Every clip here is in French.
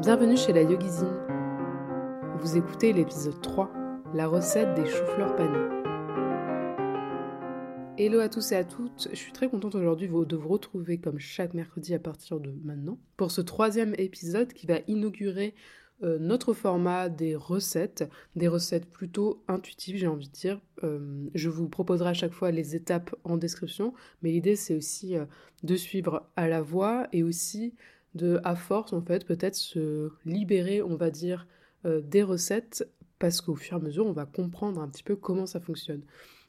Bienvenue chez la Yogizine. Vous écoutez l'épisode 3, la recette des choux-fleurs panés. Hello à tous et à toutes, je suis très contente aujourd'hui de vous retrouver comme chaque mercredi à partir de maintenant pour ce troisième épisode qui va inaugurer euh, notre format des recettes, des recettes plutôt intuitives, j'ai envie de dire. Euh, je vous proposerai à chaque fois les étapes en description, mais l'idée c'est aussi euh, de suivre à la voix et aussi de, à force en fait, peut-être se libérer, on va dire, des recettes parce qu'au fur et à mesure, on va comprendre un petit peu comment ça fonctionne.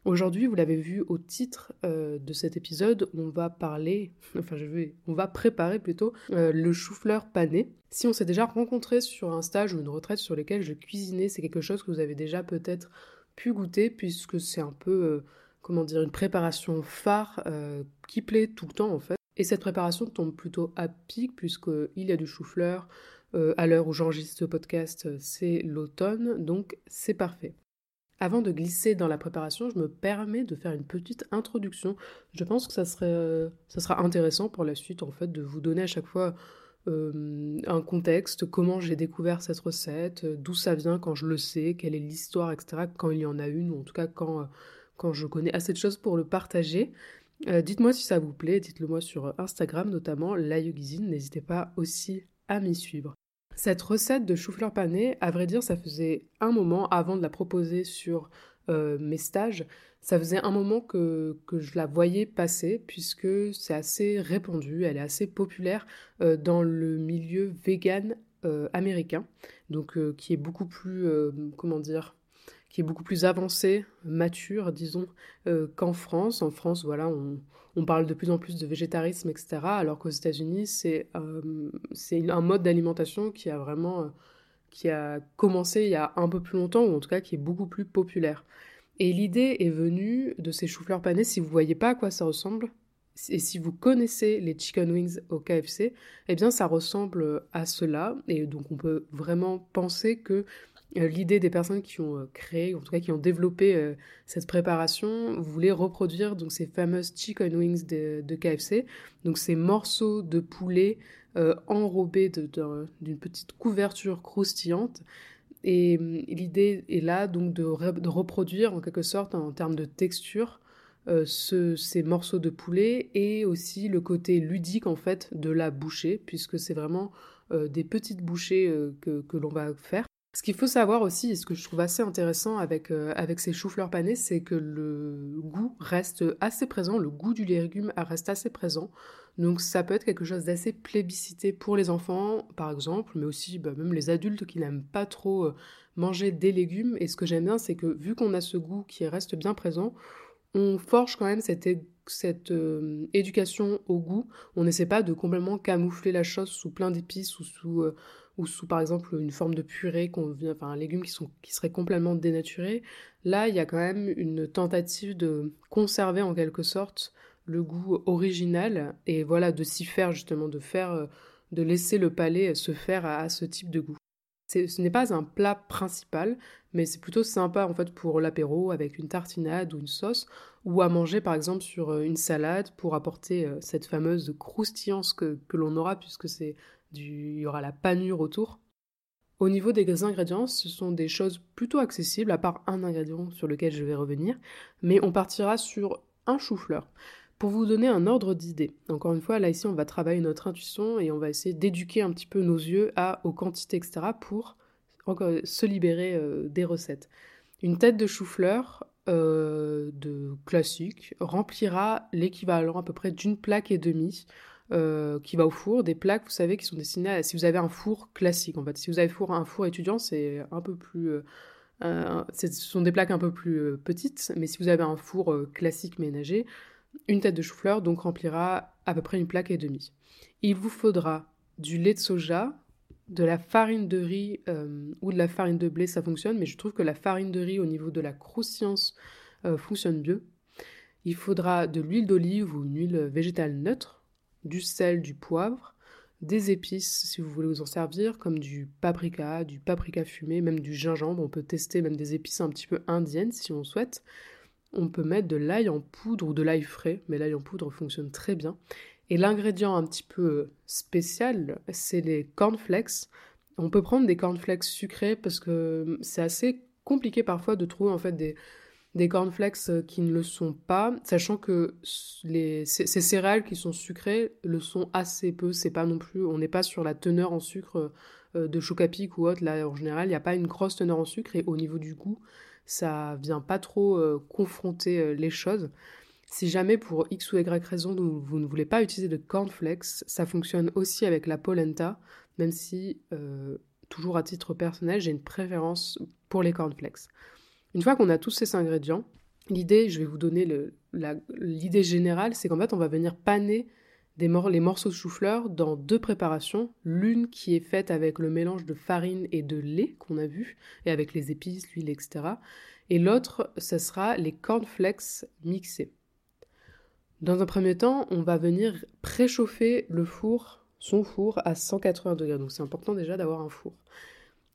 Aujourd'hui, vous l'avez vu au titre euh, de cet épisode, on va parler, enfin je vais, on va préparer plutôt euh, le chou-fleur pané. Si on s'est déjà rencontré sur un stage ou une retraite sur lesquels je cuisinais, c'est quelque chose que vous avez déjà peut-être pu goûter puisque c'est un peu, euh, comment dire, une préparation phare qui plaît tout le temps en fait. Et cette préparation tombe plutôt à pic puisqu'il y a du chou-fleur. à l'heure où j'enregistre ce podcast, c'est l'automne, donc c'est parfait. Avant de glisser dans la préparation, je me permets de faire une petite introduction. Je pense que ça, serait, euh, ça sera intéressant pour la suite, en fait, de vous donner à chaque fois euh, un contexte, comment j'ai découvert cette recette, euh, d'où ça vient quand je le sais, quelle est l'histoire, etc., quand il y en a une, ou en tout cas quand, quand je connais assez de choses pour le partager. Dites-moi si ça vous plaît, dites-le moi sur Instagram notamment, la n'hésitez pas aussi à m'y suivre. Cette recette de chou-fleur pané, à vrai dire, ça faisait un moment avant de la proposer sur euh, mes stages, ça faisait un moment que, je la voyais passer puisque c'est assez répandu, elle est assez populaire euh, dans le milieu vegan euh, américain, donc qui est beaucoup plus, comment dire, qui est beaucoup plus avancé, mature, disons, qu'en France. En France, voilà, on, parle de plus en plus de végétarisme, etc. Alors qu'aux États-Unis, c'est euh, un mode d'alimentation qui a vraiment euh, qui a commencé il y a un peu plus longtemps, ou en tout cas qui est beaucoup plus populaire. Et l'idée est venue de ces choux-fleurs panés, si vous voyez pas à quoi ça ressemble, et si vous connaissez les chicken wings au KFC, eh bien ça ressemble à cela, et donc on peut vraiment penser que euh, l'idée des personnes qui ont euh, créé, en tout cas qui ont développé euh, cette préparation, voulait reproduire donc ces fameuses chicken wings de, KFC, donc ces morceaux de poulet enrobés d'une petite couverture croustillante. Et l'idée est là donc de, reproduire en quelque sorte en termes de texture ces morceaux de poulet et aussi le côté ludique en fait de la bouchée puisque c'est vraiment des petites bouchées que l'on va faire ce qu'il faut savoir aussi, et ce que je trouve assez intéressant avec, euh, avec ces choux-fleurs panés, c'est que le goût reste assez présent, le goût du légume reste assez présent. Donc ça peut être quelque chose d'assez plébiscité pour les enfants, par exemple, mais aussi bah, même les adultes qui n'aiment pas trop euh, manger des légumes. Et ce que j'aime bien, c'est que vu qu'on a ce goût qui reste bien présent, on forge quand même cette, cette euh, éducation au goût. On n'essaie pas de complètement camoufler la chose sous plein d'épices ou sous ou sous par exemple une forme de purée, qu'on enfin un légume qui, sont, qui serait complètement dénaturé. Là, il y a quand même une tentative de conserver en quelque sorte le goût original et voilà de s'y faire justement, de faire, euh, de laisser le palais se faire à, ce type de goût. Ce n'est pas un plat principal, mais c'est plutôt sympa en fait pour l'apéro avec une tartinade ou une sauce, ou à manger par exemple sur euh, une salade pour apporter euh, cette fameuse croustillance que, l'on aura puisque c'est il y aura la panure autour. Au niveau des ingrédients, ce sont des choses plutôt accessibles, à part un ingrédient sur lequel je vais revenir, mais on partira sur un chou-fleur. Pour vous donner un ordre d'idée, encore une fois, là ici on va travailler notre intuition et on va essayer d'éduquer un petit peu nos yeux à, aux quantités, etc. pour se libérer euh, des recettes. Une tête de chou-fleur euh, de classique remplira l'équivalent à peu près d'une plaque et demie euh, qui va au four, des plaques, vous savez, qui sont destinées à... Si vous avez un four classique, en fait. Si vous avez un four étudiant, c'est un peu plus... Euh, ce sont des plaques un peu plus petites, mais si vous avez un four classique ménager, une tête de chou-fleur donc remplira à peu près une plaque et demie. Il vous faudra du lait de soja, de la farine de riz ou de la farine de blé, ça fonctionne, mais je trouve que la farine de riz au niveau de la croustillance fonctionne mieux. Il faudra de l'huile d'olive ou une huile végétale neutre du sel, du poivre, des épices si vous voulez vous en servir, comme du paprika, du paprika fumé, même du gingembre. On peut tester même des épices un petit peu indiennes si on souhaite. On peut mettre de l'ail en poudre ou de l'ail frais, mais l'ail en poudre fonctionne très bien. Et l'ingrédient un petit peu spécial, c'est les cornflakes. On peut prendre des cornflakes sucrés parce que c'est assez compliqué parfois de trouver en fait des, des cornflakes qui ne le sont pas, sachant que les, ces, céréales qui sont sucrées le sont assez peu. C'est pas non plus, on n'est pas sur la teneur en sucre euh, de Chocapic ou autre. Là, en général, il n'y a pas une grosse teneur en sucre et au niveau du goût, ça vient pas trop euh, confronter euh, les choses. Si jamais pour X ou Y raison vous ne voulez pas utiliser de cornflakes, ça fonctionne aussi avec la polenta, même si, toujours à titre personnel, j'ai une préférence pour les cornflakes. Une fois qu'on a tous ces ingrédients, l'idée, je vais vous donner l'idée générale, c'est qu'en fait, on va venir paner les morceaux de chou-fleur dans deux préparations. L'une qui est faite avec le mélange de farine et de lait qu'on a vu, et avec les épices, l'huile, etc. Et l'autre, ce sera les cornflakes mixés. Dans un premier temps, on va venir préchauffer le four, son four, à 180 degrés. Donc c'est important déjà d'avoir un four.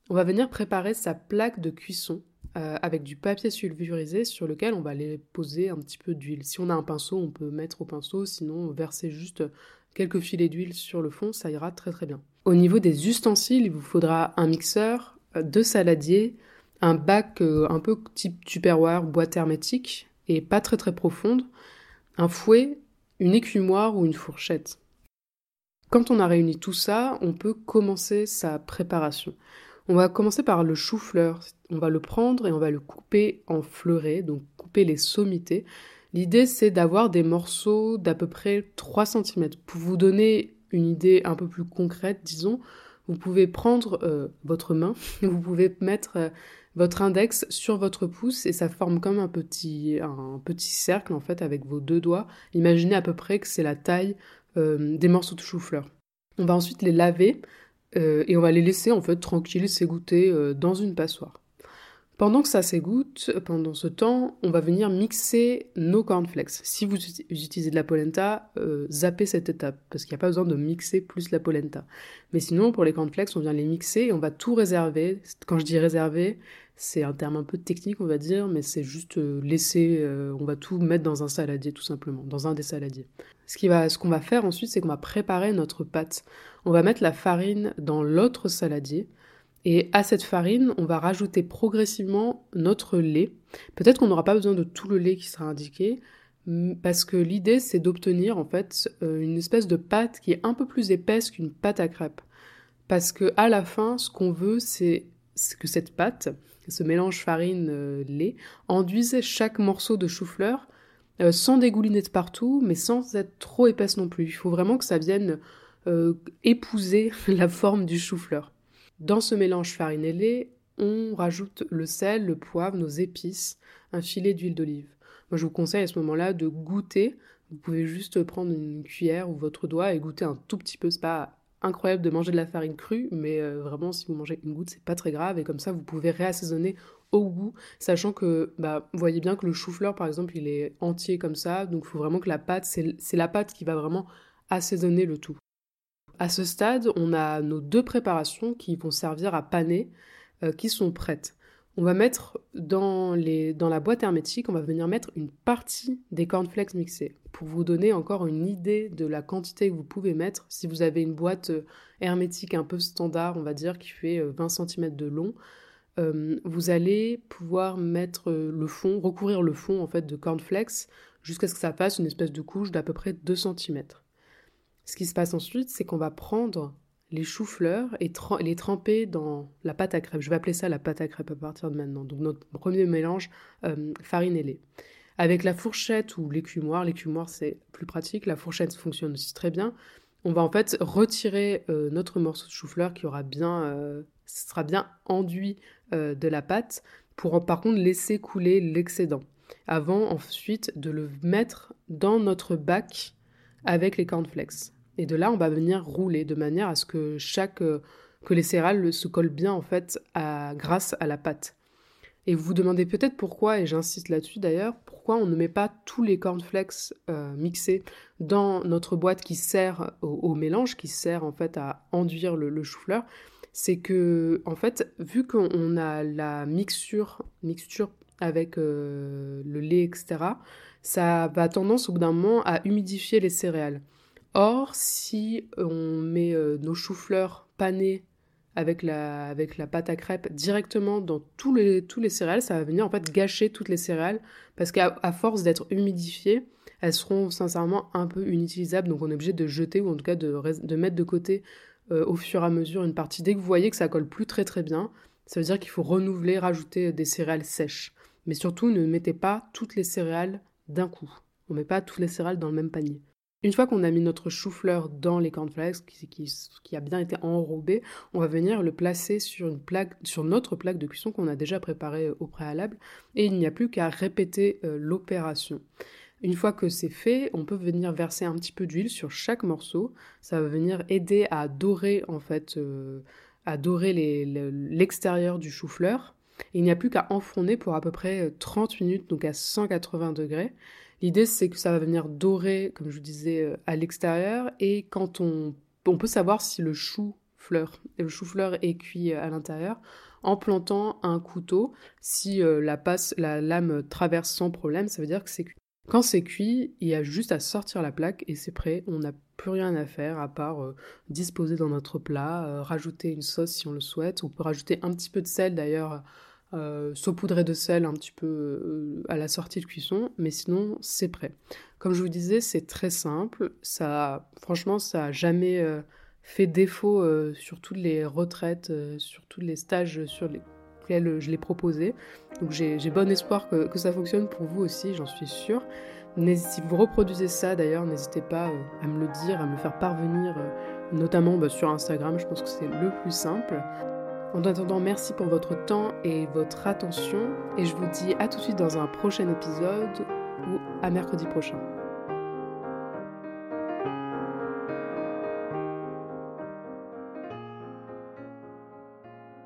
On va venir préparer sa plaque de cuisson euh, avec du papier sulfurisé sur lequel on va aller poser un petit peu d'huile. Si on a un pinceau, on peut mettre au pinceau, sinon verser juste quelques filets d'huile sur le fond, ça ira très très bien. Au niveau des ustensiles, il vous faudra un mixeur, euh, deux saladiers, un bac euh, un peu type tupperware, boîte hermétique et pas très très profonde, un fouet, une écumoire ou une fourchette. Quand on a réuni tout ça, on peut commencer sa préparation. On va commencer par le chou-fleur. On va le prendre et on va le couper en fleurets, donc couper les sommités. L'idée, c'est d'avoir des morceaux d'à peu près 3 cm. Pour vous donner une idée un peu plus concrète, disons, vous pouvez prendre euh, votre main, vous pouvez mettre euh, votre index sur votre pouce et ça forme comme un petit, cercle en fait avec vos deux doigts. Imaginez à peu près que c'est la taille euh, des morceaux de chou-fleur. On va ensuite les laver et on va les laisser en fait tranquilles s'égoutter dans une passoire. Pendant que ça s'égoutte, pendant ce temps, on va venir mixer nos cornflakes. Si vous utilisez de la polenta, euh, zappez cette étape, parce qu'il n'y a pas besoin de mixer plus la polenta. Mais sinon, pour les cornflakes, on vient les mixer et on va tout réserver. Quand je dis réserver, c'est un terme un peu technique, on va dire, mais c'est juste laisser, on va tout mettre dans un saladier, tout simplement, dans un des saladiers. Ce qu'on va faire ensuite, c'est qu'on va préparer notre pâte on va mettre la farine dans l'autre saladier. Et à cette farine, on va rajouter progressivement notre lait. Peut-être qu'on n'aura pas besoin de tout le lait qui sera indiqué, parce que l'idée c'est d'obtenir en fait euh, une espèce de pâte qui est un peu plus épaisse qu'une pâte à crêpes. Parce que à la fin, ce qu'on veut, c'est que cette pâte, ce mélange farine-lait, enduise chaque morceau de chou-fleur euh, sans dégouliner de partout, mais sans être trop épaisse non plus. Il faut vraiment que ça vienne euh, épouser la forme du chou-fleur. Dans ce mélange farine on rajoute le sel, le poivre, nos épices, un filet d'huile d'olive. Moi, je vous conseille à ce moment-là de goûter. Vous pouvez juste prendre une cuillère ou votre doigt et goûter un tout petit peu. C'est pas incroyable de manger de la farine crue, mais euh, vraiment, si vous mangez une goutte, c'est pas très grave. Et comme ça, vous pouvez réassaisonner au goût, sachant que, bah, vous voyez bien que le chou-fleur, par exemple, il est entier comme ça. Donc, il faut vraiment que la pâte, c'est la pâte qui va vraiment assaisonner le tout. À ce stade, on a nos deux préparations qui vont servir à paner, euh, qui sont prêtes. On va mettre dans, la boîte hermétique, on va venir mettre une partie des cornflakes mixés pour vous donner encore une idée de la quantité que vous pouvez mettre. Si vous avez une boîte euh, hermétique un peu standard, on va dire, qui fait 20 euh, cm de long, vous allez pouvoir mettre le fond, recouvrir le fond en fait de cornflakes jusqu'à ce que ça fasse une espèce de couche d'à peu près 2 cm. Ce qui se passe ensuite, c'est qu'on va prendre les choux-fleurs et les tremper dans la pâte à crêpes. Je vais appeler ça la pâte à crêpes à partir de maintenant. Donc notre premier mélange, euh, farine et lait. Avec la fourchette ou l'écumoire, l'écumoire c'est plus pratique, la fourchette fonctionne aussi très bien. On va en fait retirer euh, notre morceau de chou-fleur qui aura bien, euh, sera bien enduit de la pâte pour par contre laisser couler l'excédent avant ensuite de le mettre dans notre bac avec les cornflakes. Et de là, on va venir rouler de manière à ce que chaque euh, que les céréales se collent bien en fait grâce à la pâte. Et vous vous demandez peut-être pourquoi, et j'insiste là-dessus d'ailleurs, pourquoi on ne met pas tous les cornflakes euh, mixés dans notre boîte qui sert au, mélange, qui sert en fait à enduire le, chou-fleur. C'est que, en fait, vu qu'on a la mixture, mixture avec euh, le lait, etc., ça va tendance au bout d'un moment à humidifier les céréales. Or, si on met euh, nos choux-fleurs panés avec la, pâte à crêpes directement dans tous les, céréales, ça va venir en fait gâcher toutes les céréales parce qu'à force d'être humidifiées, elles seront sincèrement un peu inutilisables. Donc on est obligé de jeter ou en tout cas de, de mettre de côté euh, au fur et à mesure une partie. Dès que vous voyez que ça colle plus très très bien, ça veut dire qu'il faut renouveler, rajouter des céréales sèches. Mais surtout, ne mettez pas toutes les céréales d'un coup. On ne met pas toutes les céréales dans le même panier. Une fois qu'on a mis notre chou-fleur dans les cornflakes, qui, qui, a bien été enrobé, on va venir le placer sur, une plaque, notre plaque de cuisson qu'on a déjà préparée au préalable, et il n'y a plus qu'à répéter euh, l'opération. Une fois que c'est fait, on peut venir verser un petit peu d'huile sur chaque morceau. Ça va venir aider à dorer en fait, euh, à dorer l'extérieur du chou-fleur. Il n'y a plus qu'à enfourner pour à peu près 30 euh, minutes, donc à 180 degrés. L'idée, c'est que ça va venir dorer, comme je vous disais, euh, à l'extérieur. Et quand on, peut savoir si le le chou-fleur est cuit à l'intérieur, en plantant un couteau. Si la, passe, la lame traverse sans problème, ça veut dire que c'est cuit. Quand c'est cuit, il y a juste à sortir la plaque et c'est prêt. On n'a plus rien à faire à part euh, disposer dans notre plat, euh, rajouter une sauce si on le souhaite. On peut rajouter un petit peu de sel d'ailleurs, euh, saupoudrer de sel un petit peu à la sortie de cuisson, mais sinon c'est prêt. Comme je vous disais, c'est très simple. Ça, franchement, ça n'a jamais fait défaut sur toutes les retraites, sur tous les stages sur les je l'ai proposé. Donc j'ai bon espoir que, ça fonctionne pour vous aussi, j'en suis sûre. Si vous reproduisez ça d'ailleurs, n'hésitez pas euh, à me le dire, à me faire parvenir, euh, notamment bah, sur Instagram, je pense que c'est le plus simple. En attendant, merci pour votre temps et votre attention, et je vous dis à tout de suite dans un prochain épisode ou à mercredi prochain.